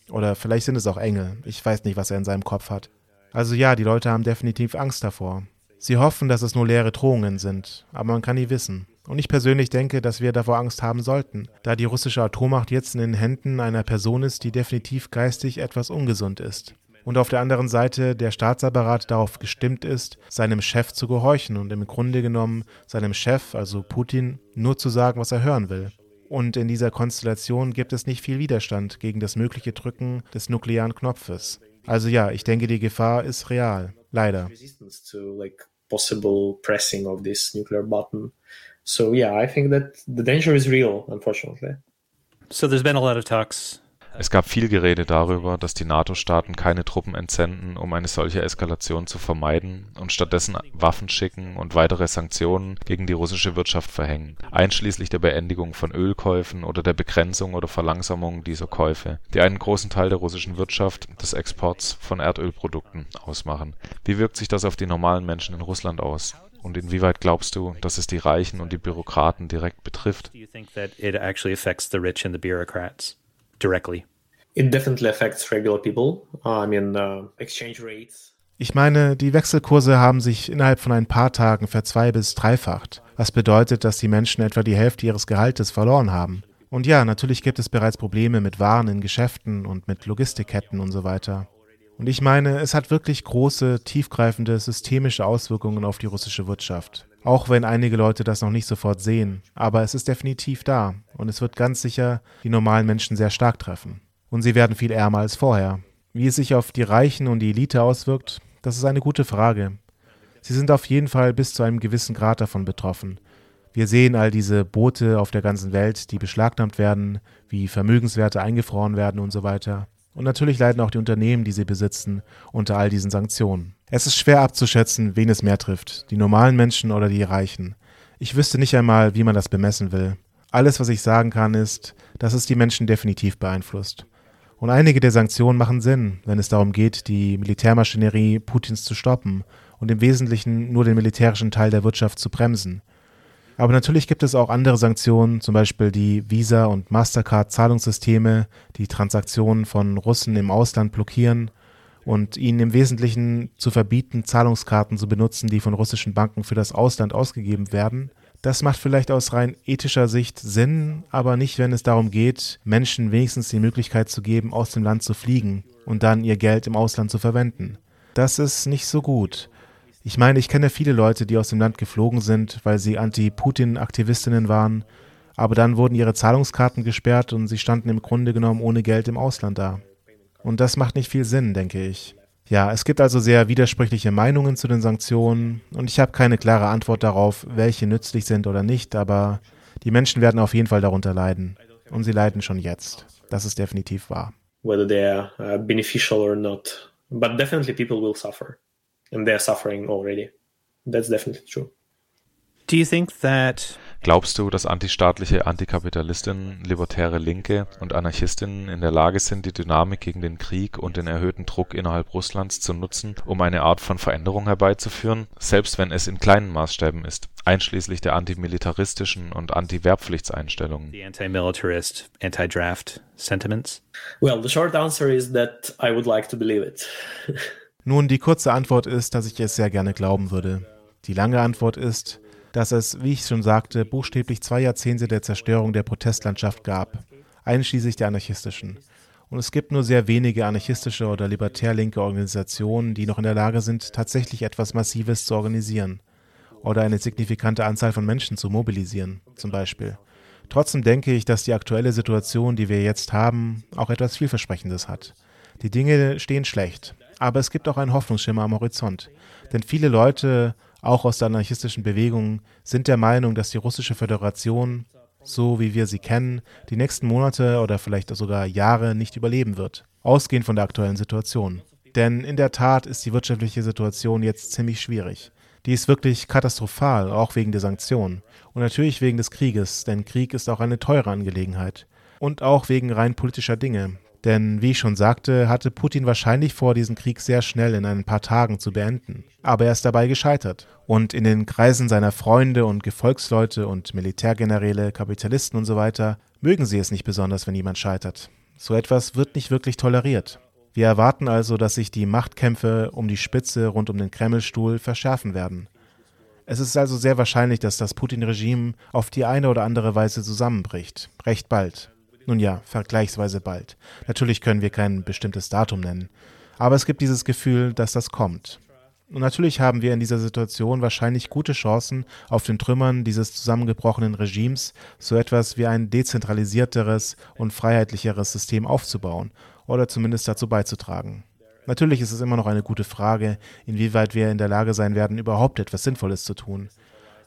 Oder vielleicht sind es auch Engel. Ich weiß nicht, was er in seinem Kopf hat. Also ja, die Leute haben definitiv Angst davor. Sie hoffen, dass es nur leere Drohungen sind, aber man kann nie wissen. Und ich persönlich denke, dass wir davor Angst haben sollten, da die russische Atommacht jetzt in den Händen einer Person ist, die definitiv geistig etwas ungesund ist. Und auf der anderen Seite der Staatsapparat darauf gestimmt ist, seinem Chef zu gehorchen und im Grunde genommen seinem Chef, also Putin, nur zu sagen, was er hören will. Und in dieser Konstellation gibt es nicht viel Widerstand gegen das mögliche Drücken des nuklearen Knopfes. Also ja, ich denke, die Gefahr ist real. Leider. So yeah, I think that the danger is real, unfortunately. So there's been a lot of talks Es gab viel Gerede darüber, dass die NATO-Staaten keine Truppen entsenden, um eine solche Eskalation zu vermeiden und stattdessen Waffen schicken und weitere Sanktionen gegen die russische Wirtschaft verhängen, einschließlich der Beendigung von Ölkäufen oder der Begrenzung oder Verlangsamung dieser Käufe, die einen großen Teil der russischen Wirtschaft, des Exports von Erdölprodukten ausmachen. Wie wirkt sich das auf die normalen Menschen in Russland aus? Und inwieweit glaubst du, dass es die Reichen und die Bürokraten direkt betrifft? Do you think that it actually affects the rich and the bureaucrats directly? It definitely affects regular people. Uh, I mean, uh, exchange rates. Ich meine, die Wechselkurse haben sich innerhalb von ein paar Tagen verzwei- bis dreifacht, was bedeutet, dass die Menschen etwa die Hälfte ihres Gehaltes verloren haben. Und ja, natürlich gibt es bereits Probleme mit Waren in Geschäften und mit Logistikketten und so weiter. Und ich meine, es hat wirklich große, tiefgreifende, systemische Auswirkungen auf die russische Wirtschaft. Auch wenn einige Leute das noch nicht sofort sehen. Aber es ist definitiv da. Und es wird ganz sicher die normalen Menschen sehr stark treffen. Und sie werden viel ärmer als vorher. Wie es sich auf die Reichen und die Elite auswirkt, das ist eine gute Frage. Sie sind auf jeden Fall bis zu einem gewissen Grad davon betroffen. Wir sehen all diese Boote auf der ganzen Welt, die beschlagnahmt werden, wie Vermögenswerte eingefroren werden und so weiter. Und natürlich leiden auch die Unternehmen, die sie besitzen, unter all diesen Sanktionen. Es ist schwer abzuschätzen, wen es mehr trifft, die normalen Menschen oder die Reichen. Ich wüsste nicht einmal, wie man das bemessen will. Alles, was ich sagen kann, ist, dass es die Menschen definitiv beeinflusst. Und einige der Sanktionen machen Sinn, wenn es darum geht, die Militärmaschinerie Putins zu stoppen und im Wesentlichen nur den militärischen Teil der Wirtschaft zu bremsen. Aber natürlich gibt es auch andere Sanktionen, zum Beispiel die Visa- und Mastercard-Zahlungssysteme, die Transaktionen von Russen im Ausland blockieren und ihnen im Wesentlichen zu verbieten, Zahlungskarten zu benutzen, die von russischen Banken für das Ausland ausgegeben werden, Das macht vielleicht aus rein ethischer Sicht Sinn, aber nicht, wenn es darum geht, Menschen wenigstens die Möglichkeit zu geben, aus dem Land zu fliegen und dann ihr Geld im Ausland zu verwenden. Das ist nicht so gut. Ich meine, ich kenne viele Leute, die aus dem Land geflogen sind, weil sie Anti-Putin-Aktivistinnen waren, aber dann wurden ihre Zahlungskarten gesperrt und sie standen im Grunde genommen ohne Geld im Ausland da. Und das macht nicht viel Sinn, denke ich. Ja, es gibt also sehr widersprüchliche Meinungen zu den Sanktionen und ich habe keine klare Antwort darauf, welche nützlich sind oder nicht, aber die Menschen werden auf jeden Fall darunter leiden. Und sie leiden schon jetzt. Das ist definitiv wahr. Whether they are uh, beneficial or not. But definitely people will suffer. And they're suffering already. That's definitely true. Do you think that Glaubst du, dass antistaatliche Antikapitalistinnen, libertäre Linke und Anarchistinnen in der Lage sind, die Dynamik gegen den Krieg und den erhöhten Druck innerhalb Russlands zu nutzen, um eine Art von Veränderung herbeizuführen, selbst wenn es in kleinen Maßstäben ist, einschließlich der antimilitaristischen und Anti-Wehrpflichtseinstellungen? the anti-militarist, anti-draft sentiments? Well, the short answer is that I would like to believe it. Nun, die kurze Antwort ist, dass ich es sehr gerne glauben würde. Die lange Antwort ist, dass es, wie ich schon sagte, buchstäblich zwei Jahrzehnte der Zerstörung der Protestlandschaft gab, einschließlich der anarchistischen. Und es gibt nur sehr wenige anarchistische oder libertär-linke Organisationen, die noch in der Lage sind, tatsächlich etwas Massives zu organisieren oder eine signifikante Anzahl von Menschen zu mobilisieren, zum Beispiel. Trotzdem denke ich, dass die aktuelle Situation, die wir jetzt haben, auch etwas Vielversprechendes hat. Die Dinge stehen schlecht, aber es gibt auch einen Hoffnungsschimmer am Horizont. Denn viele Leute auch aus der anarchistischen Bewegung, sind der Meinung, dass die russische Föderation, so wie wir sie kennen, die nächsten Monate oder vielleicht sogar Jahre nicht überleben wird, ausgehend von der aktuellen Situation. Denn in der Tat ist die wirtschaftliche Situation jetzt ziemlich schwierig. Die ist wirklich katastrophal, auch wegen der Sanktionen. Und natürlich wegen des Krieges, denn Krieg ist auch eine teure Angelegenheit. Und auch wegen rein politischer Dinge. Denn wie ich schon sagte, hatte Putin wahrscheinlich vor, diesen Krieg sehr schnell in ein paar Tagen zu beenden. Aber er ist dabei gescheitert. Und in den Kreisen seiner Freunde und Gefolgsleute und Militärgeneräle, Kapitalisten und so weiter mögen sie es nicht besonders, wenn jemand scheitert. So etwas wird nicht wirklich toleriert. Wir erwarten also, dass sich die Machtkämpfe um die Spitze rund um den Kremlstuhl verschärfen werden. Es ist also sehr wahrscheinlich, dass das Putin-Regime auf die eine oder andere Weise zusammenbricht. Recht bald. Nun ja, vergleichsweise bald. Natürlich können wir kein bestimmtes Datum nennen. Aber es gibt dieses Gefühl, dass das kommt. Und natürlich haben wir in dieser Situation wahrscheinlich gute Chancen, auf den Trümmern dieses zusammengebrochenen Regimes so etwas wie ein dezentralisierteres und freiheitlicheres System aufzubauen oder zumindest dazu beizutragen. Natürlich ist es immer noch eine gute Frage, inwieweit wir in der Lage sein werden, überhaupt etwas Sinnvolles zu tun.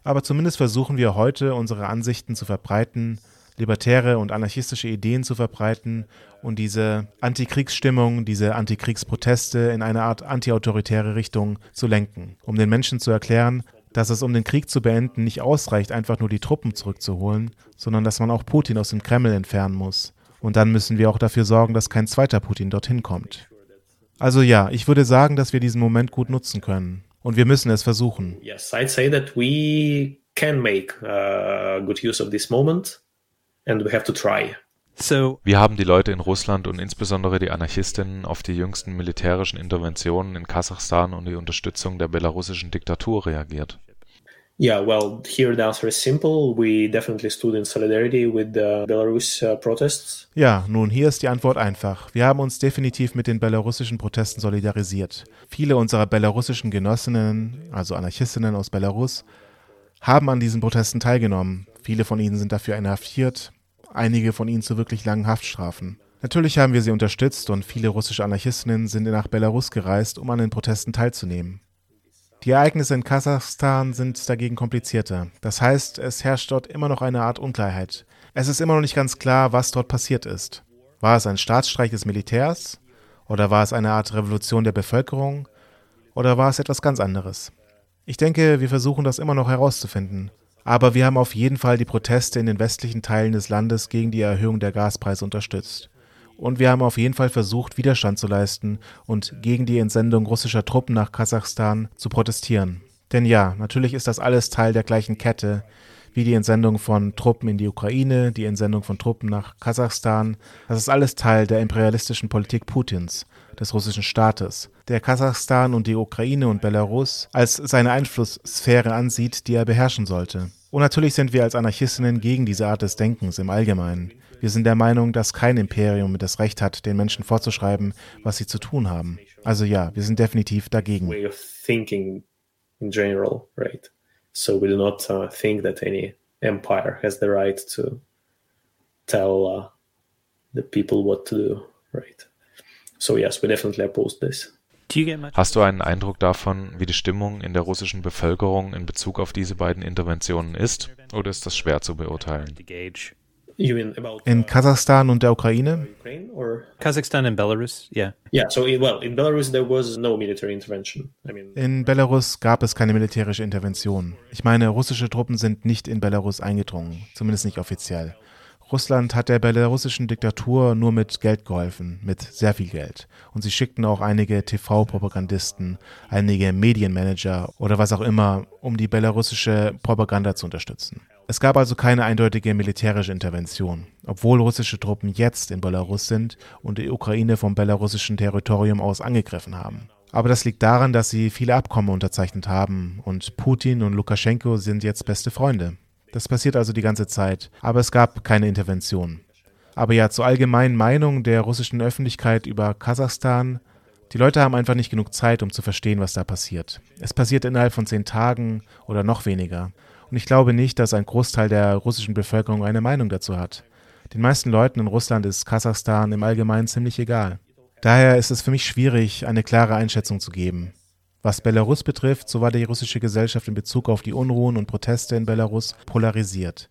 Aber zumindest versuchen wir heute, unsere Ansichten zu verbreiten, libertäre und anarchistische Ideen zu verbreiten und diese Antikriegsstimmung, diese Antikriegsproteste in eine Art antiautoritäre Richtung zu lenken, um den Menschen zu erklären, dass es, um den Krieg zu beenden, nicht ausreicht, einfach nur die Truppen zurückzuholen, sondern dass man auch Putin aus dem Kreml entfernen muss. Und dann müssen wir auch dafür sorgen, dass kein zweiter Putin dorthin kommt. Also ja, ich würde sagen, dass wir diesen Moment gut nutzen können. Und wir müssen es versuchen. Yes, I'd say that we can make uh, good use of this moment and we have to try. So, Wie haben die Leute in Russland und insbesondere die Anarchistinnen auf die jüngsten militärischen Interventionen in Kasachstan und die Unterstützung der belarussischen Diktatur reagiert? Yeah, well, here the answer is simple. We definitely stood in solidarity with the Belarus uh, protests. Ja, nun, hier ist die Antwort einfach. Wir haben uns definitiv mit den belarussischen Protesten solidarisiert. Viele unserer belarussischen Genossinnen, also Anarchistinnen aus Belarus, haben an diesen Protesten teilgenommen. Viele von ihnen sind dafür inhaftiert, einige von ihnen zu wirklich langen Haftstrafen. Natürlich haben wir sie unterstützt und viele russische Anarchistinnen sind nach Belarus gereist, um an den Protesten teilzunehmen. Die Ereignisse in Kasachstan sind dagegen komplizierter. Das heißt, es herrscht dort immer noch eine Art Unklarheit. Es ist immer noch nicht ganz klar, was dort passiert ist. War es ein Staatsstreich des Militärs? Oder war es eine Art Revolution der Bevölkerung? Oder war es etwas ganz anderes? Ich denke, wir versuchen das immer noch herauszufinden. Aber wir haben auf jeden Fall die Proteste in den westlichen Teilen des Landes gegen die Erhöhung der Gaspreise unterstützt. Und wir haben auf jeden Fall versucht, Widerstand zu leisten und gegen die Entsendung russischer Truppen nach Kasachstan zu protestieren. Denn ja, natürlich ist das alles Teil der gleichen Kette, wie die Entsendung von Truppen in die Ukraine, die Entsendung von Truppen nach Kasachstan. Das ist alles Teil der imperialistischen Politik Putins, des russischen Staates, der Kasachstan und die Ukraine und Belarus als seine Einflusssphäre ansieht, die er beherrschen sollte. Und natürlich sind wir als Anarchistinnen gegen diese Art des Denkens im Allgemeinen. Wir sind der Meinung, dass kein Imperium das Recht hat, den Menschen vorzuschreiben, was sie zu tun haben. Also ja, wir sind definitiv dagegen. Uh, tell uh, the people what to do, right? So yes, we definitely oppose this. Hast du einen Eindruck davon, wie die Stimmung in der russischen Bevölkerung in Bezug auf diese beiden Interventionen ist, oder ist das schwer zu beurteilen? In Kasachstan und der Ukraine? Kazakhstan and Belarus, yeah. Yeah, so in, well, in Belarus there was no military intervention. I mean, in Belarus gab es keine militärische Intervention. Ich meine, russische Truppen sind nicht in Belarus eingedrungen, zumindest nicht offiziell. Russland hat der belarussischen Diktatur nur mit Geld geholfen, mit sehr viel Geld. Und sie schickten auch einige TV-Propagandisten, einige Medienmanager oder was auch immer, um die belarussische Propaganda zu unterstützen. Es gab also keine eindeutige militärische Intervention, obwohl russische Truppen jetzt in Belarus sind und die Ukraine vom belarussischen Territorium aus angegriffen haben. Aber das liegt daran, dass sie viele Abkommen unterzeichnet haben und Putin und Lukaschenko sind jetzt beste Freunde. Das passiert also die ganze Zeit, aber es gab keine Intervention. Aber ja, zur allgemeinen Meinung der russischen Öffentlichkeit über Kasachstan, die Leute haben einfach nicht genug Zeit, um zu verstehen, was da passiert. Es passiert innerhalb von zehn Tagen oder noch weniger. Und ich glaube nicht, dass ein Großteil der russischen Bevölkerung eine Meinung dazu hat. Den meisten Leuten in Russland ist Kasachstan im Allgemeinen ziemlich egal. Daher ist es für mich schwierig, eine klare Einschätzung zu geben. Was Belarus betrifft, so war die russische Gesellschaft in Bezug auf die Unruhen und Proteste in Belarus polarisiert.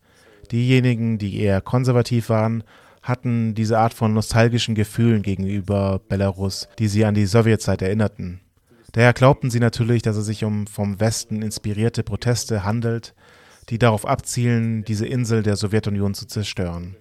Diejenigen, die eher konservativ waren, hatten diese Art von nostalgischen Gefühlen gegenüber Belarus, die sie an die Sowjetzeit erinnerten. Daher glaubten sie natürlich, dass es sich um vom Westen inspirierte Proteste handelt, die darauf abzielen, diese Insel der Sowjetunion zu zerstören.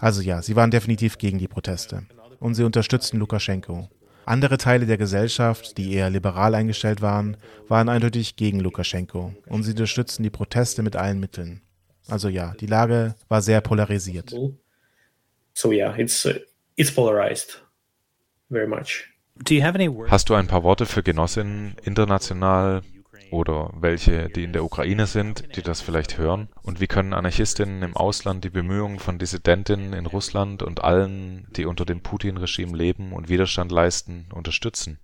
Also ja, sie waren definitiv gegen die Proteste. Und sie unterstützten Lukaschenko. Andere Teile der Gesellschaft, die eher liberal eingestellt waren, waren eindeutig gegen Lukaschenko und sie unterstützten die Proteste mit allen Mitteln. Also ja, die Lage war sehr polarisiert. So yeah, it's uh, it's polarized very much. Hast du ein paar Worte für Genossinnen international oder welche, die in der Ukraine sind, die das vielleicht hören? Und wie können Anarchistinnen im Ausland die Bemühungen von Dissidentinnen in Russland und allen, die unter dem Putin-Regime leben und Widerstand leisten, unterstützen?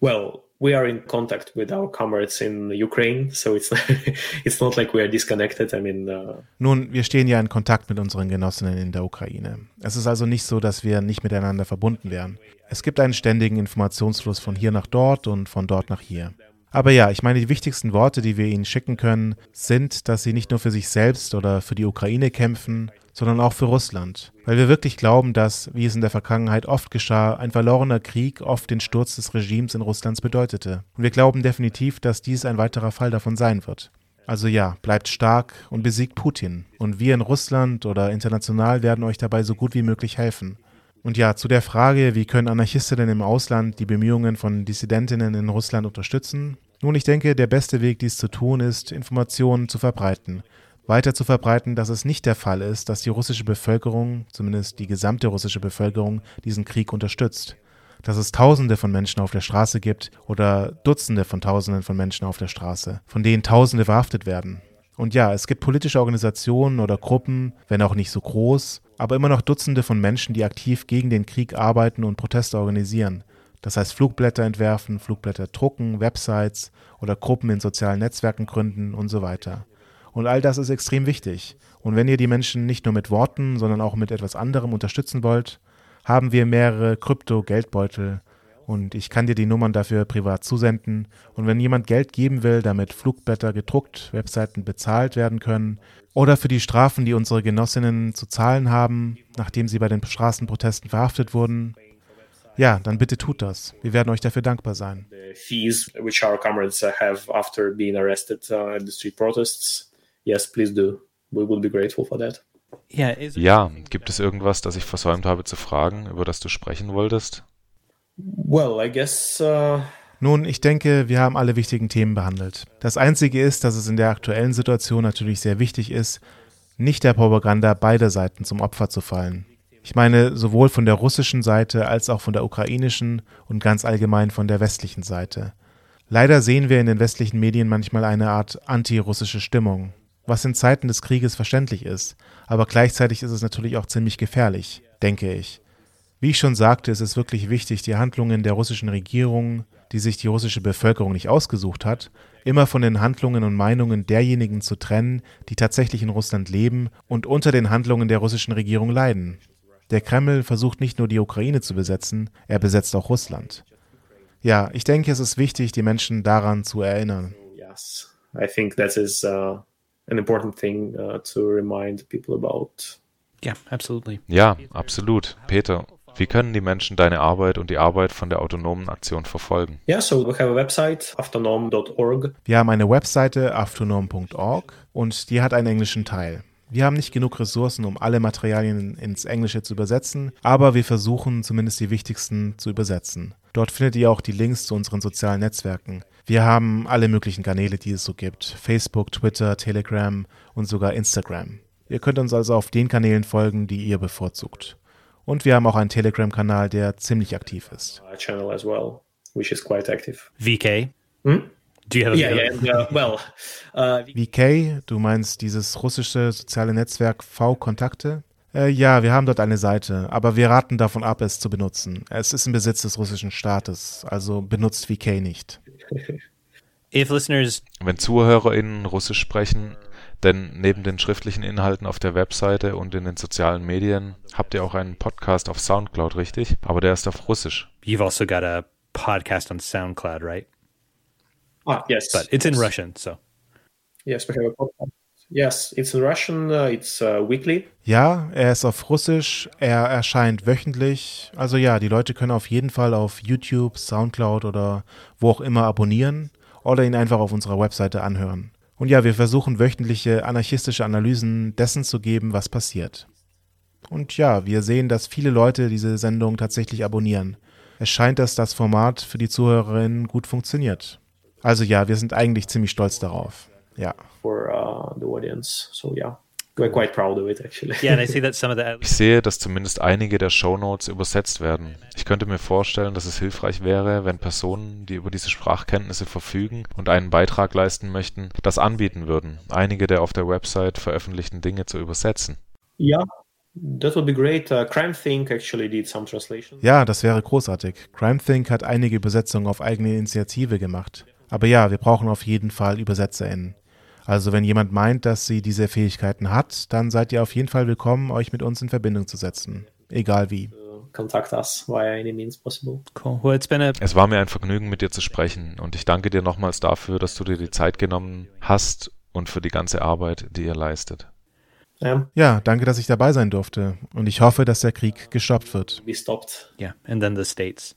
Well, we are in contact with our comrades in Ukraine, so it's it's not like we are disconnected. I mean, uh Nun, wir stehen ja in Kontakt mit unseren Genossinnen in der Ukraine. Es ist also nicht so, dass wir nicht miteinander verbunden wären. Es gibt einen ständigen Informationsfluss von hier nach dort und von dort nach hier. Aber ja, ich meine, die wichtigsten Worte, die wir ihnen schicken können, sind, dass sie nicht nur für sich selbst oder für die Ukraine kämpfen, sondern auch für Russland. Weil wir wirklich glauben, dass, wie es in der Vergangenheit oft geschah, ein verlorener Krieg oft den Sturz des Regimes in Russlands bedeutete. Und wir glauben definitiv, dass dies ein weiterer Fall davon sein wird. Also ja, bleibt stark und besiegt Putin. Und wir in Russland oder international werden euch dabei so gut wie möglich helfen. Und ja, zu der Frage, wie können Anarchistinnen im Ausland die Bemühungen von Dissidentinnen in Russland unterstützen? Nun, ich denke, der beste Weg, dies zu tun, ist, Informationen zu verbreiten. Weiter zu verbreiten, dass es nicht der Fall ist, dass die russische Bevölkerung, zumindest die gesamte russische Bevölkerung, diesen Krieg unterstützt. Dass es Tausende von Menschen auf der Straße gibt oder Dutzende von Tausenden von Menschen auf der Straße, von denen Tausende verhaftet werden. Und ja, es gibt politische Organisationen oder Gruppen, wenn auch nicht so groß, aber immer noch Dutzende von Menschen, die aktiv gegen den Krieg arbeiten und Proteste organisieren. Das heißt Flugblätter entwerfen, Flugblätter drucken, Websites oder Gruppen in sozialen Netzwerken gründen und so weiter. Und all das ist extrem wichtig. Und wenn ihr die Menschen nicht nur mit Worten, sondern auch mit etwas anderem unterstützen wollt, haben wir mehrere Krypto-Geldbeutel und ich kann dir die Nummern dafür privat zusenden. Und wenn jemand Geld geben will, damit Flugblätter gedruckt, Webseiten bezahlt werden können oder für die Strafen, die unsere Genossinnen zu zahlen haben, nachdem sie bei den Straßenprotesten verhaftet wurden, ja, dann bitte tut das. Wir werden euch dafür dankbar sein. The fees which our comrades have after being arrested uh, at the street protests, yes, please do. We will be grateful for that. Ja, gibt es irgendwas, das ich versäumt habe zu fragen, über das du sprechen wolltest? Well, I guess. Uh Nun, ich denke, wir haben alle wichtigen Themen behandelt. Das Einzige ist, dass es in der aktuellen Situation natürlich sehr wichtig ist, nicht der Propaganda beider Seiten zum Opfer zu fallen. Ich meine sowohl von der russischen Seite als auch von der ukrainischen und ganz allgemein von der westlichen Seite. Leider sehen wir in den westlichen Medien manchmal eine Art antirussische Stimmung. was in Zeiten des Krieges verständlich ist, aber gleichzeitig ist es natürlich auch ziemlich gefährlich, denke ich. Wie ich schon sagte, ist es wirklich wichtig, die Handlungen der russischen Regierung, die sich die russische Bevölkerung nicht ausgesucht hat, immer von den Handlungen und Meinungen derjenigen zu trennen, die tatsächlich in Russland leben und unter den Handlungen der russischen Regierung leiden. Der Kreml versucht nicht nur die Ukraine zu besetzen, er besetzt auch Russland. Ja, ich denke, es ist wichtig, die Menschen daran zu erinnern. Yes, I think that is uh, an important thing uh, to remind people about. Yeah, absolutely. Ja, absolut. Peter, wie können die Menschen deine Arbeit und die Arbeit von der autonomen Aktion verfolgen? Yeah, so we have a website, autonom.org. Wir haben eine Webseite autonom.org und die hat einen englischen Teil. Wir haben nicht genug Ressourcen, um alle Materialien ins Englische zu übersetzen, aber wir versuchen zumindest die wichtigsten zu übersetzen. Dort findet ihr auch die Links zu unseren sozialen Netzwerken. Wir haben alle möglichen Kanäle, die es so gibt. Facebook, Twitter, Telegram und sogar Instagram. Ihr könnt uns also auf den Kanälen folgen, die ihr bevorzugt. Und wir haben auch einen Telegram-Kanal, der ziemlich aktiv ist. channel as well, which is quite active. VK. Do you have a Yeah, yeah. And, uh, well, uh, VK, du meinst dieses russische soziale Netzwerk V-Kontakte? Äh, ja, wir haben dort eine Seite, aber wir raten davon ab, es zu benutzen. Es ist im Besitz des russischen Staates, also benutzt VK nicht. If listeners Wenn ZuhörerInnen Russisch sprechen, denn neben den schriftlichen Inhalten auf der Webseite und in den sozialen Medien habt ihr auch einen Podcast auf Soundcloud, richtig? Aber der ist auf Russisch. you've also got a podcast on SoundCloud, right? ah, yes, But it's in. Russian, so Yes, we have a podcast. Yes, it's in Russian. Uh, it's uh, weekly. Ja, er ist auf Russisch, er erscheint wöchentlich. Also ja, die Leute können auf jeden Fall auf YouTube, Soundcloud oder wo auch immer abonnieren oder ihn einfach auf unserer Webseite anhören. Und ja, wir versuchen wöchentliche anarchistische Analysen dessen zu geben, was passiert. Und ja, wir sehen, dass viele Leute diese Sendung tatsächlich abonnieren. Es scheint, dass das Format für die Zuhörerinnen gut funktioniert. Also ja, wir sind eigentlich ziemlich stolz darauf. Ja. for uh, the audience. So yeah, we're quite proud of it actually. yeah, and I see that some of the Ich sehe, dass zumindest einige der Shownotes übersetzt werden. Ich könnte mir vorstellen, dass es hilfreich wäre, wenn Personen, die über diese Sprachkenntnisse verfügen und einen Beitrag leisten möchten, das anbieten würden, einige der auf der Website veröffentlichten Dinge zu übersetzen. yeah, that would be great. Uh, Crime Think actually did some translation. Ja, das wäre großartig. CrimeThink hat einige Übersetzungen auf eigene Initiative gemacht. Aber ja, wir brauchen auf jeden Fall ÜbersetzerInnen. Also wenn jemand meint, dass sie diese Fähigkeiten hat, dann seid ihr auf jeden Fall willkommen, euch mit uns in Verbindung zu setzen. Egal wie. Contact us via any means possible. cool. Well, it's been a Es war mir ein Vergnügen, mit dir zu sprechen und ich danke dir nochmals dafür, dass du dir die Zeit genommen hast und für die ganze Arbeit, die ihr leistet. Um, Ja, danke, dass ich dabei sein durfte. Und ich hoffe, dass der Krieg gestoppt wird. be stopped. yeah, and then the states.